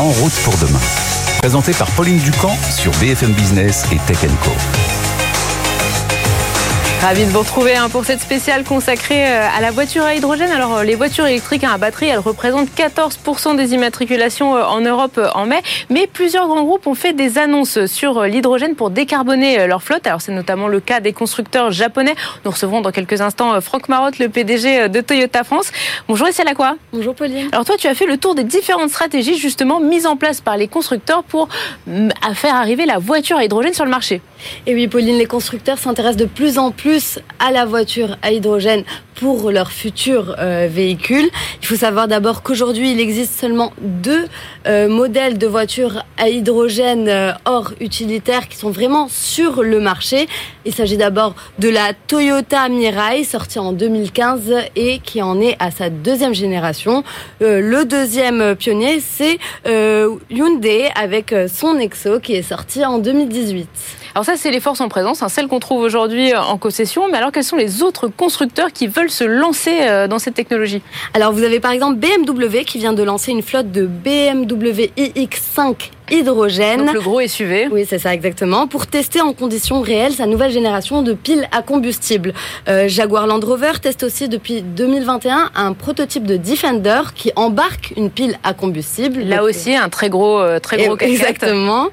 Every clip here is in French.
En route pour demain. Présenté par Pauline Ducamp sur BFM Business et Tech Co. Ravi de vous retrouver hein, pour cette spéciale consacrée euh, à la voiture à hydrogène. Alors, euh, les voitures électriques à batterie, elles représentent 14% des immatriculations euh, en Europe en mai. Mais plusieurs grands groupes ont fait des annonces sur l'hydrogène pour décarboner leur flotte. Alors, c'est notamment le cas des constructeurs japonais. Nous recevrons dans quelques instants Franck Marotte, le PDG de Toyota France. Bonjour, la quoi Bonjour, Pauline. Alors, toi, tu as fait le tour des différentes stratégies justement mises en place par les constructeurs pour mm, faire arriver la voiture à hydrogène sur le marché. Et oui, Pauline, les constructeurs s'intéressent de plus en plus à la voiture à hydrogène pour leurs futurs euh, véhicules. Il faut savoir d'abord qu'aujourd'hui, il existe seulement deux euh, modèles de voitures à hydrogène euh, hors utilitaire qui sont vraiment sur le marché. Il s'agit d'abord de la Toyota Mirai, sortie en 2015 et qui en est à sa deuxième génération. le deuxième pionnier, c'est Hyundai avec son Nexo qui est sorti en 2018. Alors ça, c'est les forces en présence, hein, celles qu'on trouve aujourd'hui en concession. Mais alors, quels sont les autres constructeurs qui veulent se lancer euh, dans cette technologie? Alors, vous avez par exemple BMW qui vient de lancer une flotte de BMW iX5 hydrogène. Donc le gros SUV. Oui, c'est ça exactement. Pour tester en conditions réelles sa nouvelle génération de piles à combustible. Euh, Jaguar Land Rover teste aussi depuis 2021 un prototype de Defender qui embarque une pile à combustible. Là aussi, un très gros, euh, très gros Exactement.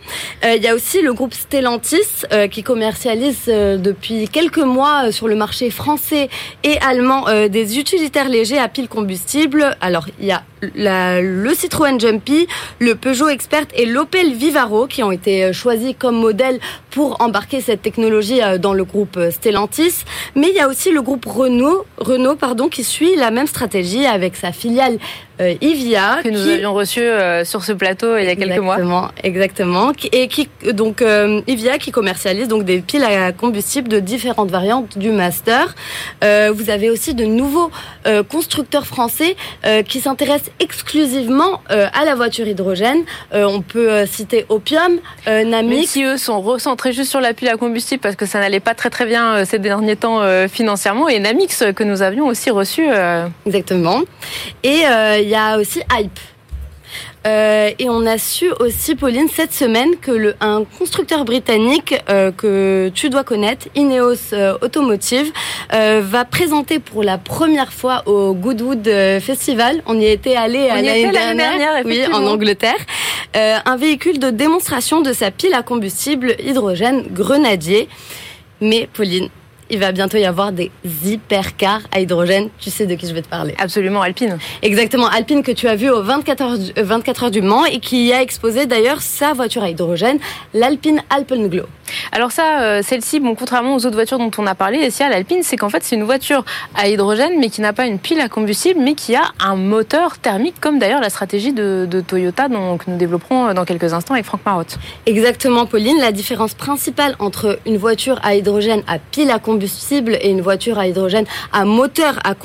Euh, il y a aussi le groupe Stellantis qui commercialise depuis quelques mois sur le marché français et allemand des utilitaires légers à pile combustible. Alors, il y a le Citroën Jumpy, le Peugeot Expert et l'Opel Vivaro qui ont été euh, choisis comme modèle pour embarquer cette technologie euh, dans le groupe euh, Stellantis. Mais il y a aussi le groupe Renault, Renault pardon, qui suit la même stratégie avec sa filiale euh, Ivia que nous avions reçu euh, sur ce plateau il y a quelques mois. Exactement, et qui donc euh, Ivia qui commercialise donc des piles à combustible de différentes variantes du Master. vous avez aussi de nouveaux constructeurs français qui s'intéressent exclusivement à la voiture hydrogène. on peut citer Opium, Namix. Même si eux sont recentrés juste sur la pile à combustible parce que ça n'allait pas très très bien ces derniers temps financièrement, et Namix que nous avions aussi reçu. Exactement. Et il y a aussi Hype. Euh, et on a su aussi, Pauline, cette semaine que le, un constructeur britannique euh, que tu dois connaître, Ineos euh, Automotive, va présenter pour la première fois au Goodwood Festival. On y était allé l'année dernière, oui, en Angleterre, un véhicule de démonstration de sa pile à combustible hydrogène Grenadier. Mais Pauline, il va bientôt y avoir des hypercars à hydrogène. Tu sais de qui je vais te parler. Absolument, Alpine. Exactement, Alpine que tu as vu au 24 heures, 24 heures du Mans et qui a exposé d'ailleurs sa voiture à hydrogène, l'Alpine Alpenglow. Alors ça, euh, celle-ci, bon, contrairement aux autres voitures dont on a parlé, ici à l'Alpine, c'est qu'en fait c'est une voiture à hydrogène, mais qui n'a pas une pile à combustible, mais qui a un moteur thermique, comme d'ailleurs la stratégie de, Toyota, que nous développerons euh, dans quelques instants avec Franck Marotte. Exactement, Pauline. La différence principale entre une voiture à hydrogène à pile à combustible et une voiture à hydrogène à moteur à,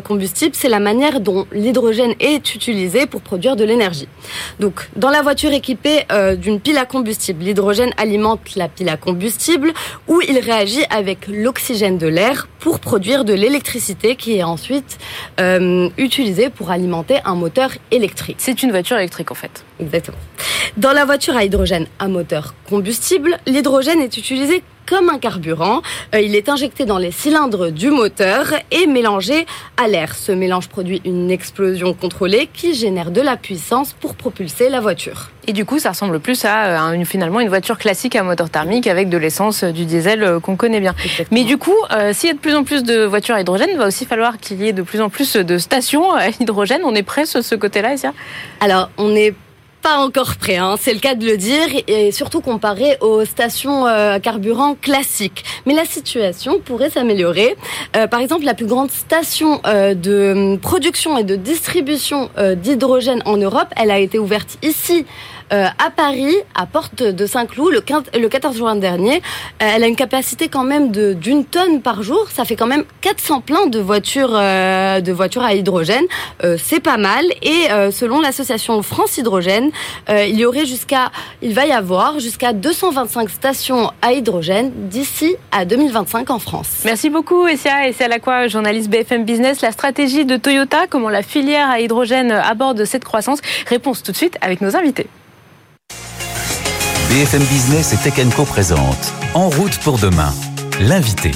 combustible, c'est la manière dont l'hydrogène est utilisé pour produire de l'énergie. Donc, dans la voiture équipée euh, d'une pile à combustible, l'hydrogène alimente la pile à combustible où il réagit avec l'oxygène de l'air pour produire de l'électricité qui est ensuite euh, utilisée pour alimenter un moteur électrique. C'est une voiture électrique en fait. Exactement. Dans la voiture à hydrogène à moteur combustible, l'hydrogène est utilisé comme un carburant. Euh, il est injecté dans les cylindres du moteur et mélangé à l'air. Ce mélange produit une explosion contrôlée qui génère de la puissance pour propulser la voiture. Et du coup, ça ressemble plus à euh, finalement une voiture classique à moteur thermique avec de l'essence, du diesel euh, qu'on connaît bien. Mais du coup, s'il y a de plus en plus de voitures à hydrogène, il va aussi falloir qu'il y ait de plus en plus de stations à hydrogène. On est prêt sur ce côté-là, Essia Alors, on est pas encore prêt, hein, c'est le cas de le dire, et surtout comparé aux stations euh, carburant classiques. Mais la situation pourrait s'améliorer. Euh, par exemple, la plus grande station euh, de production et de distribution d'hydrogène en Europe, elle a été ouverte ici à Paris, à Porte de Saint-Cloud, le, 14 juin dernier. elle a une capacité quand même d'une tonne par jour. Ça fait quand même 400 pleins de voitures, de voitures à hydrogène. C'est pas mal. Et selon l'association France Hydrogène, il y aurait jusqu'à, il va y avoir jusqu'à 225 stations à hydrogène d'ici à 2025 en France. Merci beaucoup, Essia. Essia Lacroix, journaliste BFM Business. La stratégie de Toyota, comment la filière à hydrogène aborde cette croissance? Réponse tout de suite avec nos invités. BFM Business et Tech Co présente En route pour demain, l'invité.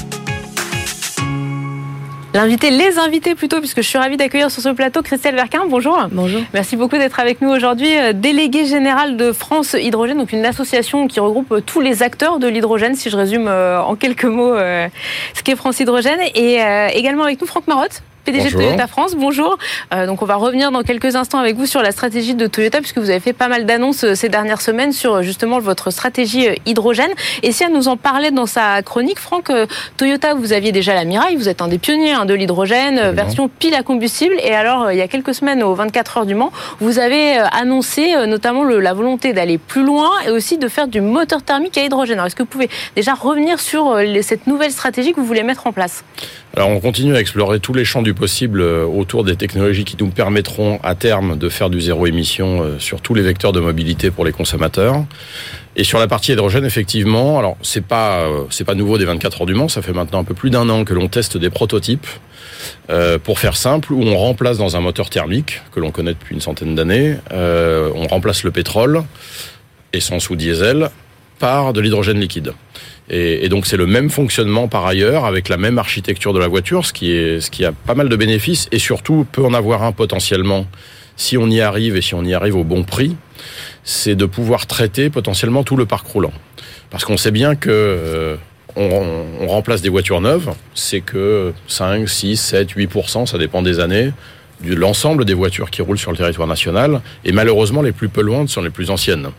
L'invité, les invités plutôt, puisque je suis ravie d'accueillir sur ce plateau Christelle Verquin. Bonjour. Bonjour. Merci beaucoup d'être avec nous aujourd'hui. Euh, déléguée générale de France Hydrogène, donc une association qui regroupe tous les acteurs de l'hydrogène, si je résume euh, en quelques mots euh, ce qu'est France Hydrogène. Et également avec nous Franck Marotte, PDG de Toyota France. Bonjour. Euh, donc on va revenir dans quelques instants avec vous sur la stratégie de Toyota puisque vous avez fait pas mal d'annonces euh, ces dernières semaines sur euh, justement votre stratégie hydrogène. Et si elle nous en parlait dans sa chronique, Franck, Toyota, vous aviez déjà la Mirai, vous êtes un des pionniers hein, de l'hydrogène, version pile à combustible. Et alors il y a quelques semaines aux 24 heures du Mans, vous avez annoncé notamment le, la volonté d'aller plus loin et aussi de faire du moteur thermique à hydrogène. Alors est-ce que vous pouvez déjà revenir sur cette nouvelle stratégie que vous voulez mettre en place? Alors on continue à explorer tous les champs du possible euh, autour des technologies qui nous permettront à terme de faire du zéro émission euh, sur tous les vecteurs de mobilité pour les consommateurs. Et sur la partie hydrogène, effectivement, alors c'est pas euh, c'est pas nouveau des 24 heures du Mans, ça fait maintenant un peu plus d'un an que l'on teste des prototypes. pour faire simple, où on remplace dans un moteur thermique que l'on connaît depuis une centaine d'années, on remplace le pétrole, essence ou diesel, par de l'hydrogène liquide. Et, donc c'est le même fonctionnement par ailleurs, avec la même architecture de la voiture, ce qui, est, ce qui a pas mal de bénéfices et surtout peut en avoir un potentiellement si on y arrive et si on y arrive au bon prix, c'est de pouvoir traiter potentiellement tout le parc roulant. Parce qu'on sait bien que euh, on, remplace des voitures neuves, c'est que 5, 6, 7, 8%, ça dépend des années, de l'ensemble des voitures qui roulent sur le territoire national. Et malheureusement, les plus polluantes sont les plus anciennes.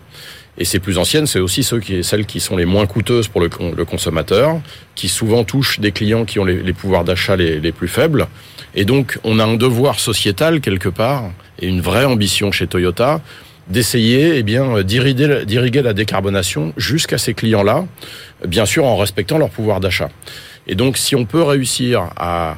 Et ces plus anciennes, c'est aussi ceux qui, celles qui sont les moins coûteuses pour le, consommateur, qui souvent touchent des clients qui ont les, les pouvoirs d'achat les, les, plus faibles. Et donc, on a un devoir sociétal quelque part et une vraie ambition chez Toyota d'essayer eh bien d'irriguer la décarbonation jusqu'à ces clients-là, bien sûr en respectant leur pouvoir d'achat. Et donc, si on peut réussir à,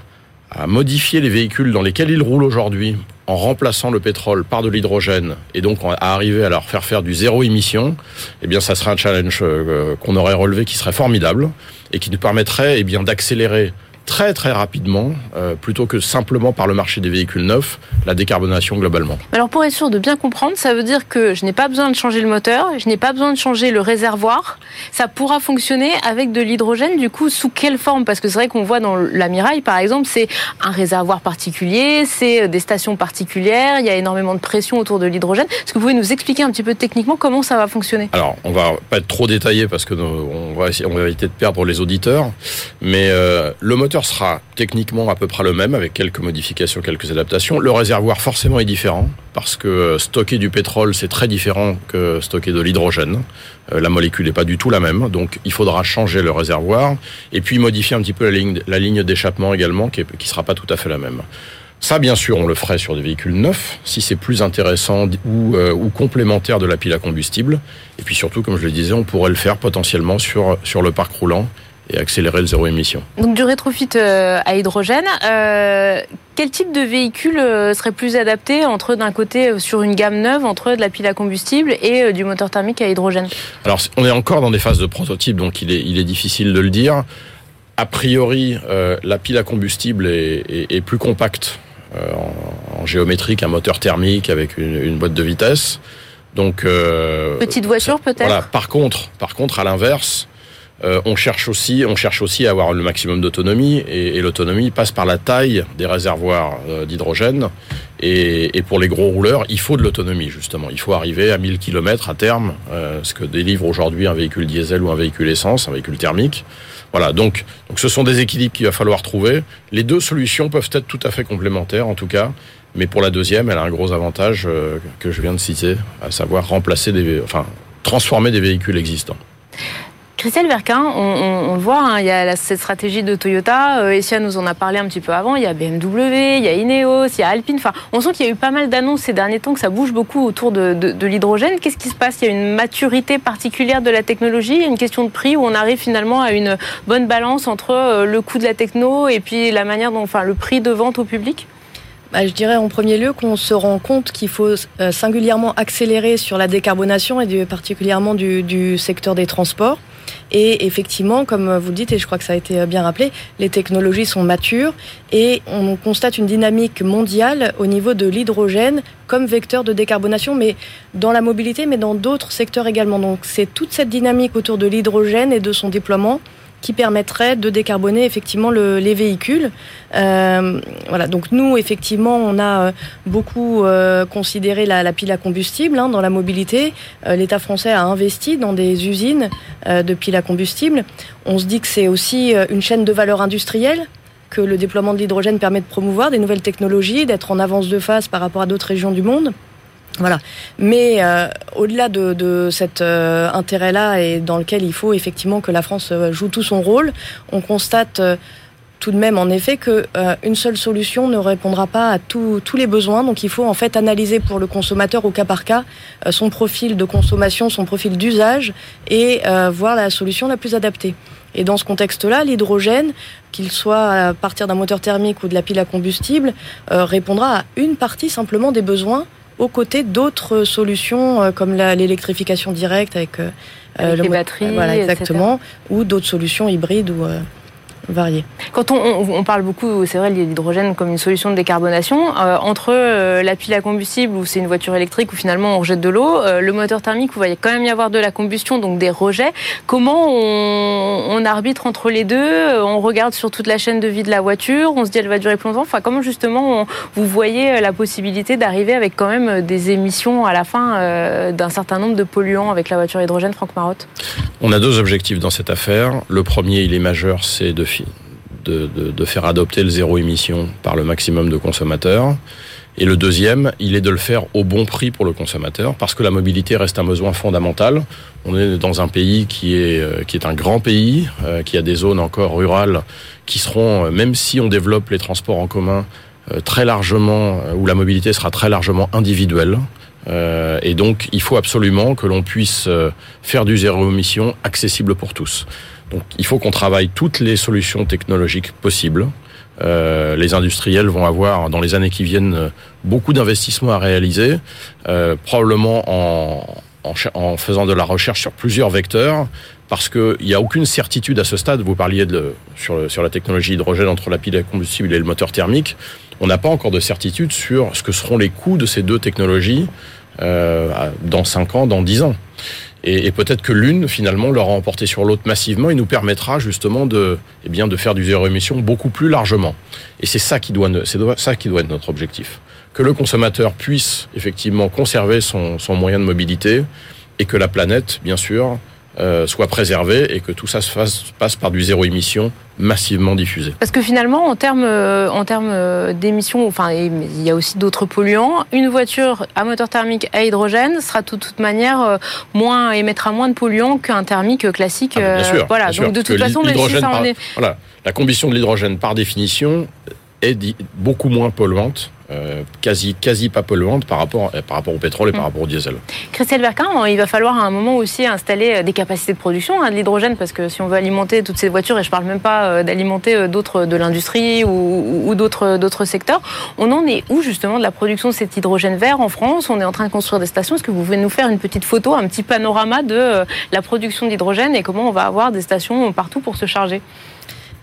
à modifier les véhicules dans lesquels ils roulent aujourd'hui en remplaçant le pétrole par de l'hydrogène et donc à arriver à leur faire faire du zéro émission, eh bien ça serait un challenge euh, qu'on aurait relevé qui serait formidable et qui nous permettrait eh bien d'accélérer très très rapidement, euh, plutôt que simplement par le marché des véhicules neufs, la décarbonation globalement. Alors pour être sûr de bien comprendre, ça veut dire que je n'ai pas besoin de changer le moteur, je n'ai pas besoin de changer le réservoir, ça pourra fonctionner avec de l'hydrogène, du coup sous quelle forme? Parce que c'est vrai qu'on voit dans la Miraille par exemple, c'est un réservoir particulier, c'est euh, des stations particulières, il y a énormément de pression autour de l'hydrogène. Est-ce que vous pouvez nous expliquer un petit peu techniquement comment ça va fonctionner? Alors on va pas être trop détaillé parce que on va, on va éviter de perdre les auditeurs, mais euh, le moteur sera techniquement à peu près le même avec quelques modifications, quelques adaptations. Le réservoir forcément est différent parce que stocker du pétrole c'est très différent que stocker de l'hydrogène. Euh, la molécule n'est pas du tout la même, donc il faudra changer le réservoir et puis modifier un petit peu la ligne, d'échappement également qui, ne sera pas tout à fait la même. Ça, bien sûr, on le ferait sur des véhicules neufs, si c'est plus intéressant ou, euh, ou complémentaire de la pile à combustible. Et puis surtout, comme je le disais, on pourrait le faire potentiellement sur le parc roulant et accélérer le zéro émission. Donc du rétrofit euh, à hydrogène. Euh, quel type de véhicule euh, serait plus adapté entre d'un côté sur une gamme neuve entre de la pile à combustible et du moteur thermique à hydrogène? Alors on est encore dans des phases de prototype, donc il est, il est difficile de le dire. A priori, la pile à combustible est, est, plus compacte en, en, géométrie qu'un moteur thermique avec une, une, boîte de vitesse. Donc petite voiture peut-être. Voilà. Par contre, par contre, à l'inverse, euh, on cherche aussi, on cherche aussi à avoir le maximum d'autonomie et, l'autonomie passe par la taille des réservoirs euh, d'hydrogène. Et, pour les gros rouleurs, il faut de l'autonomie justement. Il faut arriver à 1000 km à terme, euh, ce que délivre aujourd'hui un véhicule diesel ou un véhicule essence, un véhicule thermique. Voilà, donc, donc ce sont des équilibres qu'il va falloir trouver. Les deux solutions peuvent être tout à fait complémentaires en tout cas. Mais pour la deuxième, elle a un gros avantage que je viens de citer, à savoir remplacer des, enfin, transformer des véhicules existants. Christelle Verquin, on, le voit, hein, il y a cette stratégie de Toyota. Euh, Essia nous en a parlé un petit peu avant. Il y a BMW, il y a Ineos, il y a Alpine. Enfin, on sent qu'il y a eu pas mal d'annonces ces derniers temps, que ça bouge beaucoup autour de, l'hydrogène. Qu'est-ce qui se passe? Il y a une maturité particulière de la technologie, une question de prix où on arrive finalement à une bonne balance entre euh, le coût de la techno et puis la manière dont, enfin, le prix de vente au public? Bah, je dirais en premier lieu qu'on se rend compte qu'il faut euh, singulièrement accélérer sur la décarbonation et particulièrement du, secteur des transports. Et effectivement, comme vous dites, et je crois que ça a été bien rappelé, les technologies sont matures et on constate une dynamique mondiale au niveau de l'hydrogène comme vecteur de décarbonation, mais dans la mobilité, mais dans d'autres secteurs également. Donc c'est toute cette dynamique autour de l'hydrogène et de son déploiement qui permettrait de décarboner effectivement le, les véhicules. Euh, voilà, donc nous effectivement on a euh, beaucoup euh, considéré la, pile à combustible hein, dans la mobilité. Euh, L'État français a investi dans des usines de piles à combustible. On se dit que c'est aussi une chaîne de valeur industrielle que le déploiement de l'hydrogène permet de promouvoir des nouvelles technologies, d'être en avance de phase par rapport à d'autres régions du monde. Voilà. Mais euh, au-delà de, cet euh, intérêt-là et dans lequel il faut effectivement que la France euh, joue tout son rôle, on constate tout de même en effet que une seule solution ne répondra pas à tous les besoins. Donc il faut en fait analyser pour le consommateur au cas par cas son profil de consommation, son profil d'usage et voir la solution la plus adaptée. Et dans ce contexte-là, l'hydrogène, qu'il soit à partir d'un moteur thermique ou de la pile à combustible, répondra à une partie simplement des besoins aux côtés d'autres solutions euh, comme l'électrification directe avec, euh, avec les batteries, voilà, exactement, ou d'autres solutions hybrides ou euh, variés. Quand on, on, parle beaucoup, c'est vrai, l'hydrogène comme une solution de décarbonation, euh, entre euh, la pile à combustible où c'est une voiture électrique où finalement on rejette de l'eau, euh, le moteur thermique où il va quand même y avoir de la combustion, donc des rejets, comment on, on, arbitre entre les deux On regarde sur toute la chaîne de vie de la voiture, on se dit elle va durer plus longtemps. Enfin, comment justement vous voyez la possibilité d'arriver avec quand même des émissions à la fin d'un certain nombre de polluants avec la voiture hydrogène, Franck Marotte? On a deux objectifs dans cette affaire. Le premier, il est majeur, c'est de de, faire adopter le zéro émission par le maximum de consommateurs. Et le deuxième, il est de le faire au bon prix pour le consommateur, parce que la mobilité reste un besoin fondamental. On est dans un pays qui est, euh, un grand pays, euh, qui a des zones encore rurales qui seront, euh, même si on développe les transports en commun, très largement, où la mobilité sera très largement individuelle. et donc, il faut absolument que l'on puisse faire du zéro émission accessible pour tous. Donc il faut qu'on travaille toutes les solutions technologiques possibles. Euh, les industriels vont avoir dans les années qui viennent beaucoup d'investissements à réaliser, euh, probablement en, faisant de la recherche sur plusieurs vecteurs, parce qu'il n'y a aucune certitude à ce stade. Vous parliez de, sur, la technologie hydrogène entre la pile à combustible et le moteur thermique. On n'a pas encore de certitude sur ce que seront les coûts de ces deux technologies euh, dans 5 ans, dans 10 ans. Et, peut-être que l'une, finalement, l'aura emporté sur l'autre massivement et nous permettra justement de, eh bien, de faire du zéro émission beaucoup plus largement. Et c'est ça qui doit, c'est ça qui doit être notre objectif. Que le consommateur puisse effectivement conserver son, son moyen de mobilité et que la planète, bien sûr, euh, soit préservé et que tout ça se fasse, passe par du zéro émission massivement diffusé. Parce que finalement, en termes, euh, en termes euh, d'émissions, enfin, il y a aussi d'autres polluants. Une voiture à moteur thermique à hydrogène sera de toute manière moins émettra moins de polluants qu'un thermique classique. Ah, bien sûr, voilà. Bien Donc de toute façon, même si ça en est... voilà, la combustion de l'hydrogène par définition est beaucoup moins polluante euh, quasi, quasi pas polluante par rapport, euh, par rapport au pétrole et par mm. rapport au diesel. Christelle Verquin, il va falloir à un moment aussi installer euh, des capacités de production hein, de l'hydrogène parce que si on veut alimenter toutes ces voitures, et je parle même pas d'alimenter d'autres de l'industrie ou, ou d'autres secteurs, on en est où justement de la production de cet hydrogène vert en France? On est en train de construire des stations. Est-ce que vous pouvez nous faire une petite photo, un petit panorama de la production d'hydrogène et comment on va avoir des stations partout pour se charger?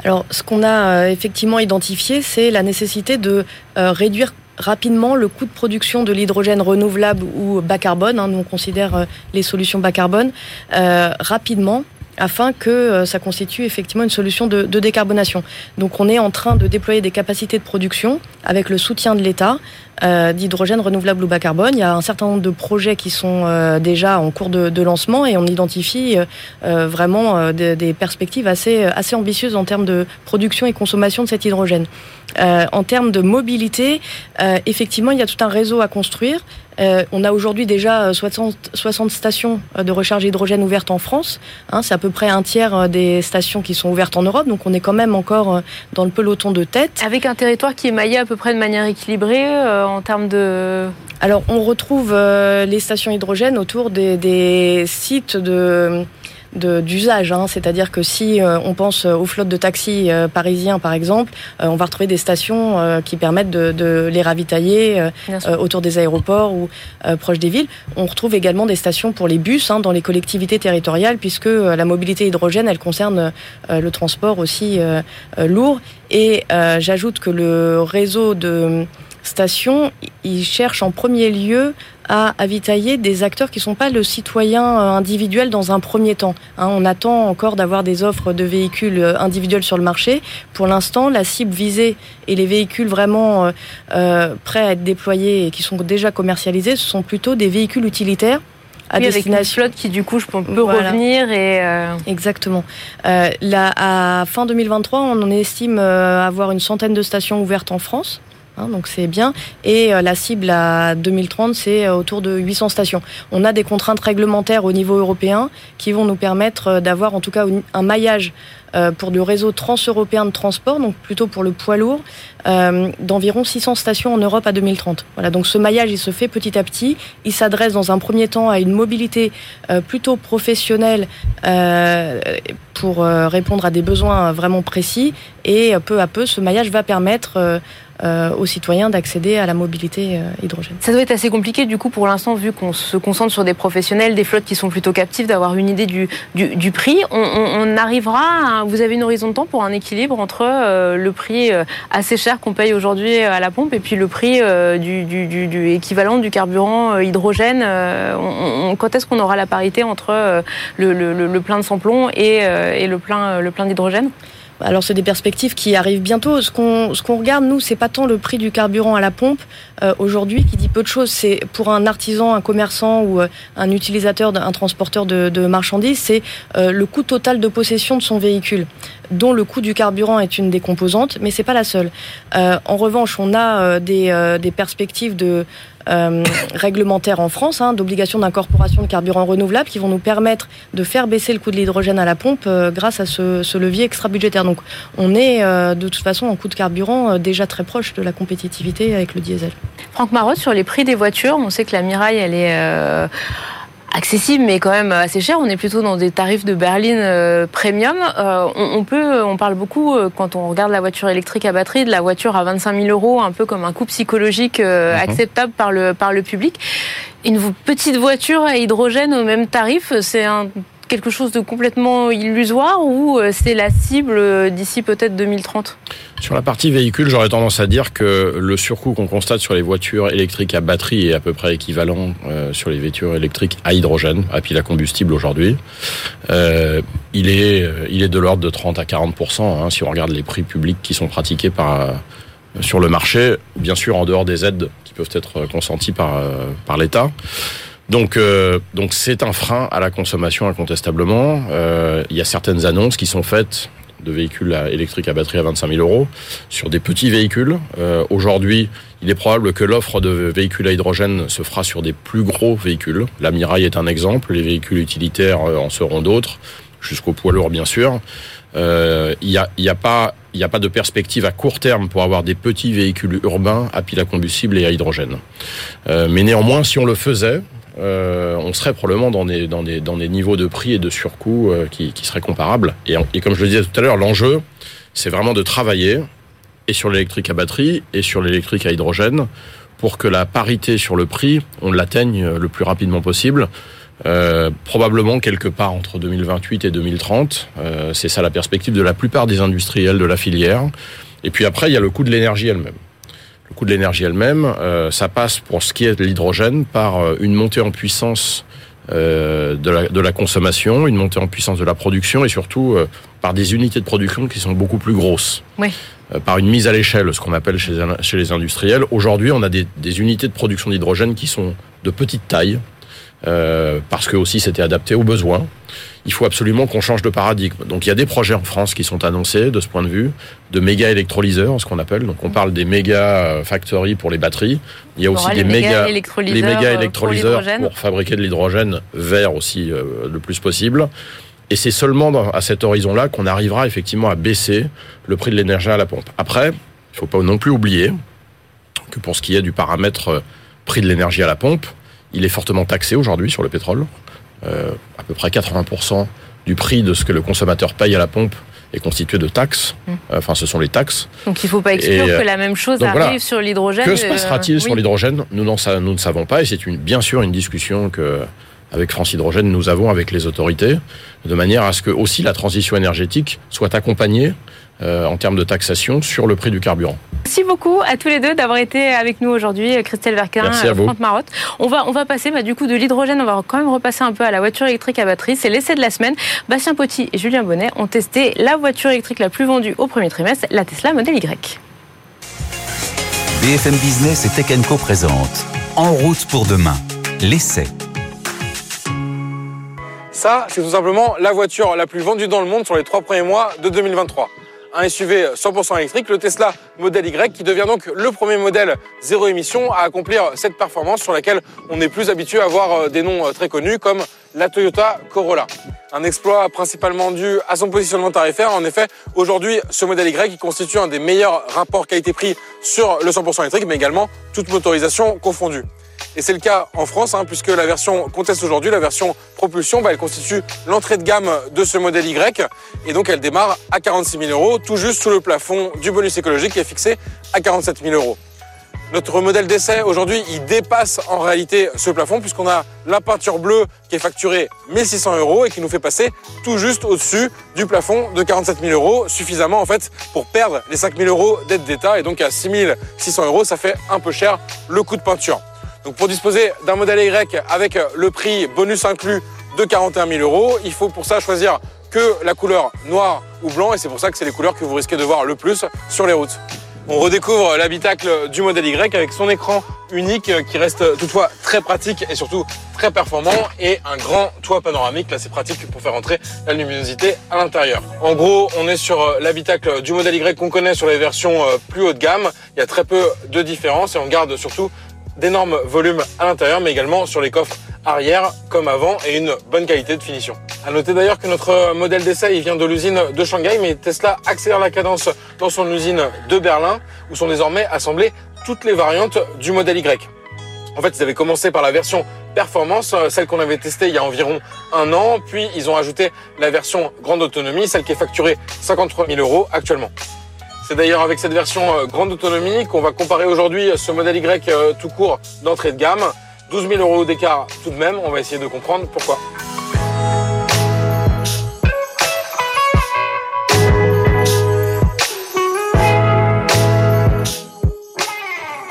Alors, ce qu'on a effectivement identifié, c'est la nécessité de réduire rapidement le coût de production de l'hydrogène renouvelable ou bas carbone, hein, nous on considère euh, les solutions bas carbone, euh, rapidement afin que euh, ça constitue effectivement une solution de, décarbonation. Donc on est en train de déployer des capacités de production avec le soutien de l'État euh, d'hydrogène renouvelable ou bas carbone. Il y a un certain nombre de projets qui sont euh, déjà en cours de, lancement et on identifie vraiment des, des, perspectives assez, assez ambitieuses en termes de production et consommation de cet hydrogène. En termes de mobilité, effectivement, il y a tout un réseau à construire. Euh, on a aujourd'hui déjà 60, euh, 60, stations euh, de recharge hydrogène ouvertes en France. Hein, c'est à peu près un tiers des stations qui sont ouvertes en Europe, donc on est quand même encore dans le peloton de tête. Avec un territoire qui est maillé à peu près de manière équilibrée en termes de... Alors on retrouve les stations hydrogène autour des, des sites de d'usage. Hein. C'est-à-dire que si euh, on pense aux flottes de taxis euh, parisiens, par exemple, euh, on va retrouver des stations qui permettent de, de les ravitailler autour des aéroports ou proches des villes. On retrouve également des stations pour les bus hein, dans les collectivités territoriales, puisque la mobilité hydrogène, elle concerne le transport aussi lourd. Et j'ajoute que le réseau de stations, il cherche en premier lieu à avitailler des acteurs qui ne sont pas le citoyen euh, individuel dans un premier temps. Hein, on attend encore d'avoir des offres de véhicules euh, individuels sur le marché. Pour l'instant, la cible visée et les véhicules vraiment euh, prêts à être déployés et qui sont déjà commercialisés, ce sont plutôt des véhicules utilitaires à destination. Avec une flotte qui du coup je peux revenir et exactement. Euh, là, à fin 2023, on en estime avoir une centaine de stations ouvertes en France. Hein, donc c'est bien. Et euh, la cible à 2030, c'est euh, autour de 800 stations. On a des contraintes réglementaires au niveau européen qui vont nous permettre euh, d'avoir en tout cas un maillage pour le réseau transeuropéen de transport, donc plutôt pour le poids lourd, d'environ 600 stations en Europe à 2030. Voilà, donc ce maillage, il se fait petit à petit. Il s'adresse dans un premier temps à une mobilité plutôt professionnelle pour répondre à des besoins vraiment précis. Et peu à peu, ce maillage va permettre aux citoyens d'accéder à la mobilité euh, hydrogène. Ça doit être assez compliqué du coup pour l'instant vu qu'on se concentre sur des professionnels, des flottes qui sont plutôt captifs, d'avoir une idée du, du, prix. On, arrivera, vous avez une horizon de temps pour un équilibre entre euh, le prix assez cher qu'on paye aujourd'hui à la pompe et puis le prix du, du, équivalent du carburant hydrogène. quand est-ce qu'on aura la parité entre le, le, plein de samplon et, et le plein, le plein d'hydrogène? Alors c'est des perspectives qui arrivent bientôt. Ce qu'on ce qu'on regarde nous, c'est pas tant le prix du carburant à la pompe euh, aujourd'hui qui dit peu de choses. C'est pour un artisan, un commerçant ou euh, un utilisateur, un transporteur de, marchandises, c'est euh, le coût total de possession de son véhicule, dont le coût du carburant est une des composantes, mais c'est pas la seule. en revanche, on a des, des perspectives de euh, réglementaires en France, hein, d'obligation d'incorporation de carburant renouvelable qui vont nous permettre de faire baisser le coût de l'hydrogène à la pompe euh, grâce à ce, levier extra-budgétaire. Donc on est euh, de toute façon en coût de carburant euh, déjà très proche de la compétitivité avec le diesel. Franck Marotte, sur les prix des voitures, on sait que la Miraille, elle est accessible mais quand même assez cher. On est plutôt dans des tarifs de berline euh, premium. Euh, on, peut, on parle beaucoup euh, quand on regarde la voiture électrique à batterie de la voiture à 25 000 euros, un peu comme un coût psychologique mhm. acceptable par le par le public. Une petite voiture à hydrogène au même tarif, c'est un quelque chose de complètement illusoire ou euh, c'est la cible euh, d'ici peut-être 2030 Sur la partie véhicule, j'aurais tendance à dire que le surcoût qu'on constate sur les voitures électriques à batterie est à peu près équivalent euh, sur les voitures électriques à hydrogène, à pile à combustible aujourd'hui. il est il est de l'ordre de 30 à 40% hein, si on regarde les prix publics qui sont pratiqués par sur le marché, bien sûr en dehors des aides qui peuvent être consenties par par l'État. Donc, euh, donc c'est un frein à la consommation incontestablement. Euh, il y a certaines annonces qui sont faites de véhicules électriques à batterie à 25 000 euros sur des petits véhicules. Euh, Aujourd'hui, il est probable que l'offre de véhicules à hydrogène se fera sur des plus gros véhicules. La est un exemple. Les véhicules utilitaires en seront d'autres, jusqu'au poids lourd bien sûr. Il n'y a, y a pas il n'y a pas de perspective à court terme pour avoir des petits véhicules urbains à pile à combustible et à hydrogène. mais néanmoins, si on le faisait, euh, on serait probablement dans des, niveaux de prix et de surcoût euh, qui, qui, seraient comparables. Et, comme je le disais tout à l'heure, l'enjeu, c'est vraiment de travailler et sur l'électrique à batterie et sur l'électrique à hydrogène pour que la parité sur le prix, on l'atteigne le plus rapidement possible. Euh, probablement quelque part entre 2028 et 2030. Euh, c'est ça la perspective de la plupart des industriels de la filière. Et puis après, il y a le coût de l'énergie elle-même le coût de l'énergie elle-même, euh, ça passe pour ce qui est de l'hydrogène par euh, une montée en puissance euh, de, la, de la consommation, une montée en puissance de la production et surtout par des unités de production qui sont beaucoup plus grosses. Oui. par une mise à l'échelle, ce qu'on appelle chez, chez les industriels. Aujourd'hui, on a des, des unités de production d'hydrogène qui sont de petite taille, parce que aussi c'était adapté aux besoins. Il faut absolument qu'on change de paradigme. Donc il y a des projets en France qui sont annoncés de ce point de vue, de méga électrolyseurs, ce qu'on appelle. Donc on parle des méga factories pour les batteries. Il y a aussi des méga, électrolyseurs, les méga euh, électrolyseurs pour pour, fabriquer de l'hydrogène vert aussi euh, le plus possible. Et c'est seulement dans- à cet horizon-là qu'on arrivera effectivement à baisser le prix de l'énergie à la pompe. Après, il faut pas non plus oublier que pour ce qui est du paramètre euh, prix de l'énergie à la pompe, il est fortement taxé aujourd'hui sur le pétrole. Euh, à peu près 80% du prix de ce que le consommateur paye à la pompe est constitué de taxes. Mm. Enfin, ce sont les taxes. Donc il ne faut pas exclure Et, euh, que la même chose arrive voilà. sur l'hydrogène. Que se passera-t-il euh, sur oui. l'hydrogène? Nous, nous ne savons pas et c'est une, bien sûr une discussion que avec France Hydrogène nous avons avec les autorités de manière à ce que aussi la transition énergétique soit accompagnée euh, en termes de taxation sur le prix du carburant. Merci beaucoup à tous les deux d'avoir été avec nous aujourd'hui, Christelle Verquin. Franck Marotte. On va, on va passer bah, du coup de l'hydrogène, on va quand même repasser un peu à la voiture électrique à batterie. C'est l'essai de la semaine. Bastien Potti et Julien Bonnet ont testé la voiture électrique la plus vendue au premier trimestre, la Tesla Model Y. BFM Business et Tech Co présente En route pour demain, l'essai. Ça, c'est tout simplement la voiture la plus vendue dans le monde sur les trois premiers mois de 2023. Un SUV 100% électrique, le Tesla Model Y, qui devient donc le premier modèle zéro émission à accomplir cette performance sur laquelle on est plus habitué à voir euh, des noms euh, très connus comme la Toyota Corolla. Un exploit principalement dû à son positionnement tarifaire. En effet, aujourd'hui, ce modèle Y constitue un des meilleurs rapports qualité-prix sur le 100% électrique, mais également toute motorisation confondue. Et c'est le cas en France, hein, puisque la version qu'on teste aujourd'hui, la version propulsion, bah, elle constitue l'entrée de gamme de ce modèle Y. Et donc elle démarre à 46 000 euros, tout juste sous le plafond du bonus écologique qui est fixé à 47 000 euros. Notre modèle d'essai aujourd'hui, il dépasse en réalité ce plafond puisqu'on a la peinture bleue qui est facturée 1600 euros et qui nous fait passer tout juste au-dessus du plafond de 47 000 euros, suffisamment en fait pour perdre les 5 000 euros d'aide d'État et donc à 6 600 euros, ça fait un peu cher le coût de peinture. Donc pour disposer d'un modèle Y avec le prix bonus inclus de 41 000 euros, il faut pour ça choisir que la couleur noir ou blanc et c'est pour ça que c'est les couleurs que vous risquez de voir le plus sur les routes. On redécouvre l'habitacle du modèle Y avec son écran unique euh, qui reste toutefois très pratique et surtout très performant et un grand toit panoramique. Là, c'est pratique pour faire entrer la luminosité à l'intérieur. En gros, on est sur euh, l'habitacle du modèle Y qu'on connaît sur les versions euh, plus haut de gamme. Il y a très peu de différence et on garde surtout d'énormes volumes à l'intérieur, mais également sur les coffres arrière comme avant et une bonne qualité de finition. À noter d'ailleurs que notre modèle d'essai il vient de l'usine de Shanghai, mais Tesla accélère la cadence dans son usine de Berlin, où sont désormais assemblées toutes les variantes du modèle Y. En fait, ils avaient commencé par la version performance, euh, celle qu'on avait testée il y a environ un an, puis ils ont ajouté la version grande autonomie, celle qui est facturée 53 000 euros actuellement. C'est d'ailleurs avec cette version euh, grande autonomie qu'on va comparer aujourd'hui ce modèle Y euh, tout court d'entrée de gamme. 12 000 euros d'écart tout de même, on va essayer de comprendre pourquoi.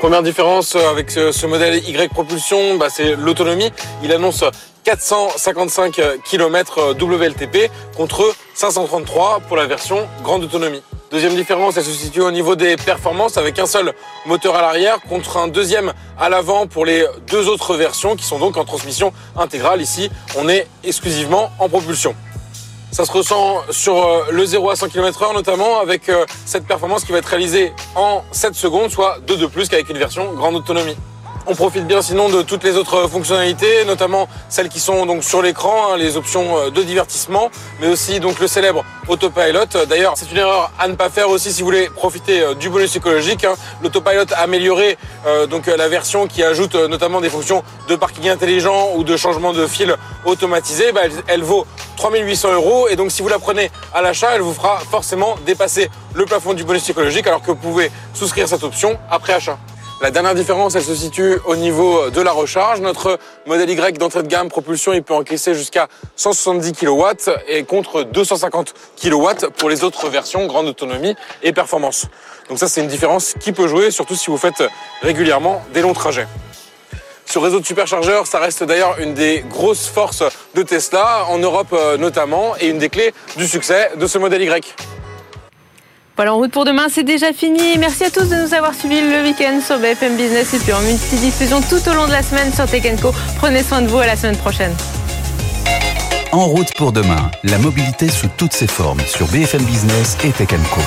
Première différence euh, avec ce, ce modèle Y propulsion, bah, c'est l'autonomie. Il annonce 455 km WLTP contre 533 pour la version grande autonomie. Deuxième différence, elle se situe au niveau des performances avec un seul moteur à l'arrière contre un deuxième à l'avant pour les deux autres versions qui sont donc en transmission intégrale. Ici, on est exclusivement en propulsion. Ça se ressent sur euh, le 0 à 100 km heure notamment avec euh, cette performance qui va être réalisée en 7 secondes, soit 2 de plus qu'avec une version grande autonomie. On profite bien sinon de toutes les autres fonctionnalités, notamment celles qui sont donc sur l'écran, hein, les options euh, de divertissement, mais aussi donc le célèbre autopilot. D'ailleurs, c'est une erreur à ne pas faire aussi si vous voulez profiter euh, du bonus écologique. hein. L'autopilot amélioré euh, donc la version qui ajoute notamment des fonctions de parking intelligent ou de changement de fil automatisé. Bah, elle, elle vaut 3800 euros et donc si vous la prenez à l'achat, elle vous fera forcément dépasser le plafond du bonus écologique alors que vous pouvez souscrire cette option après achat. La dernière différence, elle se situe au niveau de la recharge. Notre modèle Y d'entrée de gamme propulsion, il peut encaisser jusqu'à 170 kW et contre 250 kW pour les autres versions grande autonomie et performance. Donc ça, c'est une différence qui peut jouer, surtout si vous faites régulièrement des longs trajets. Ce réseau de superchargeurs, ça reste d'ailleurs une des grosses forces de Tesla, en Europe euh, notamment, et une des clés du succès de ce modèle Y. Voilà, en route pour demain, c'est déjà fini. Merci à tous de nous avoir suivis le week-end sur BFM Business et puis en multidiffusion tout au long de la semaine sur Tech. Prenez soin de vous, à la semaine prochaine. En route pour demain, la mobilité sous toutes ses formes sur BFM Business et Tech Co.